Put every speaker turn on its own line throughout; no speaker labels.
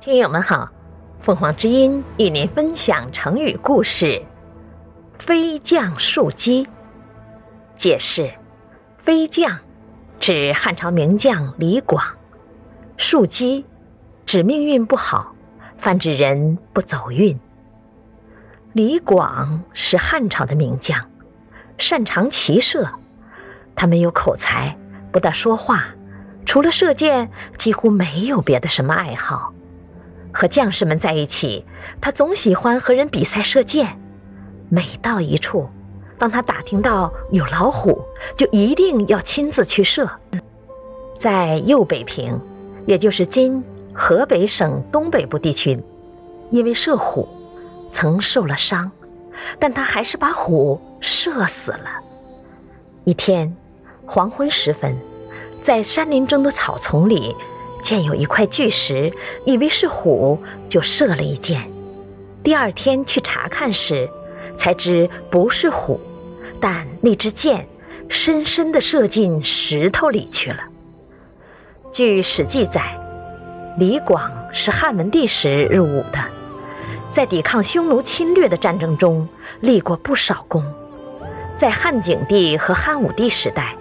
听友们好，凤凰之音与您分享成语故事“飞将树鸡”。解释：飞将指汉朝名将李广，树鸡指命运不好，泛指人不走运。李广是汉朝的名将，擅长骑射，他没有口才，不大说话，除了射箭，几乎没有别的什么爱好。和将士们在一起，他总喜欢和人比赛射箭。每到一处，当他打听到有老虎，就一定要亲自去射。在右北平，也就是今河北省东北部地区，因为射虎，曾受了伤，但他还是把虎射死了。一天黄昏时分，在山林中的草丛里。见有一块巨石，以为是虎，就射了一箭。第二天去查看时，才知不是虎，但那支箭深深地射进石头里去了。据史记载，李广是汉文帝时入伍的，在抵抗匈奴侵略的战争中立过不少功。在汉景帝和汉武帝时代，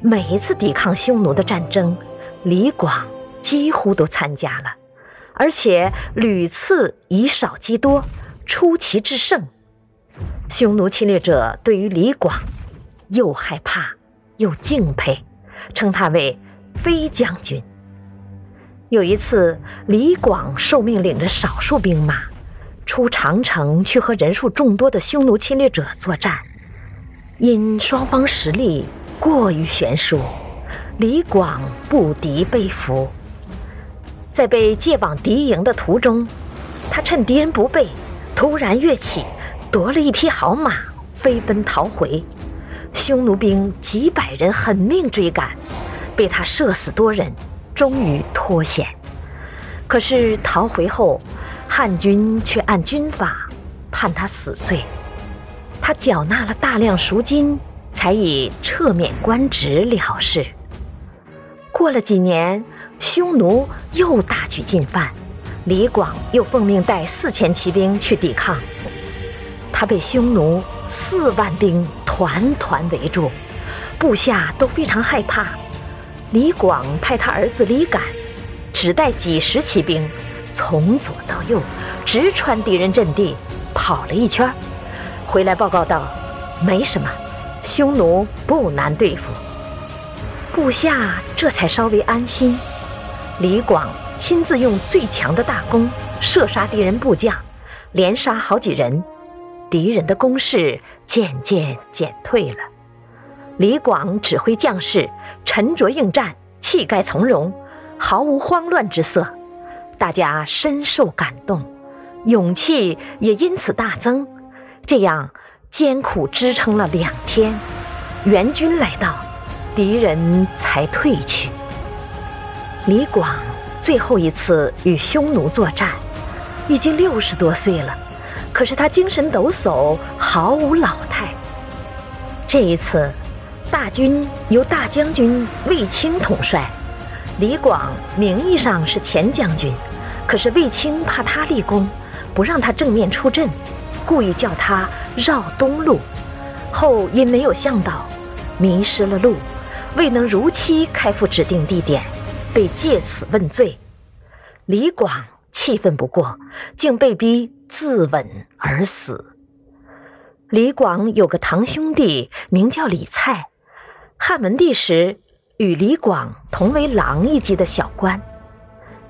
每一次抵抗匈奴的战争，李广。几乎都参加了，而且屡次以少击多，出奇制胜。匈奴侵略者对于李广又害怕又敬佩，称他为飞将军。有一次，李广受命领着少数兵马出长城去和人数众多的匈奴侵略者作战，因双方实力过于悬殊，李广不敌被俘。在被借往敌营的途中，他趁敌人不备，突然跃起，夺了一匹好马，飞奔逃回。匈奴兵几百人狠命追赶，被他射死多人，终于脱险。可是逃回后，汉军却按军法判他死罪，他缴纳了大量赎金，才以撤免官职了事。过了几年。匈奴又大举进犯，李广又奉命带四千骑兵去抵抗。他被匈奴四万兵团团围住，部下都非常害怕。李广派他儿子李敢，只带几十骑兵，从左到右，直穿敌人阵地，跑了一圈，回来报告道：“没什么，匈奴不难对付。”部下这才稍微安心。李广亲自用最强的大弓射杀敌人部将，连杀好几人，敌人的攻势渐渐减退了。李广指挥将士沉着应战，气概从容，毫无慌乱之色，大家深受感动，勇气也因此大增。这样艰苦支撑了两天，援军来到，敌人才退去。李广最后一次与匈奴作战，已经六十多岁了，可是他精神抖擞，毫无老态。这一次，大军由大将军卫青统帅，李广名义上是前将军，可是卫青怕他立功，不让他正面出阵，故意叫他绕东路，后因没有向导，迷失了路，未能如期开赴指定地点。被借此问罪，李广气愤不过，竟被逼自刎而死。李广有个堂兄弟，名叫李蔡，汉文帝时与李广同为郎一级的小官，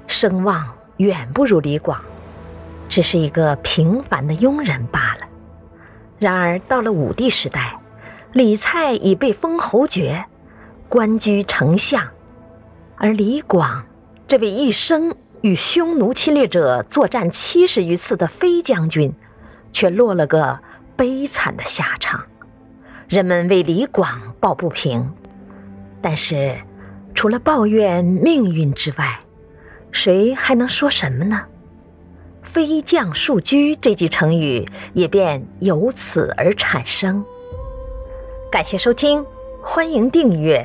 声望远不如李广，只是一个平凡的庸人罢了。然而到了武帝时代，李蔡已被封侯爵，官居丞相。而李广，这位一生与匈奴侵略者作战七十余次的飞将军，却落了个悲惨的下场。人们为李广抱不平，但是除了抱怨命运之外，谁还能说什么呢？“飞将树居”这句成语也便由此而产生。感谢收听，欢迎订阅。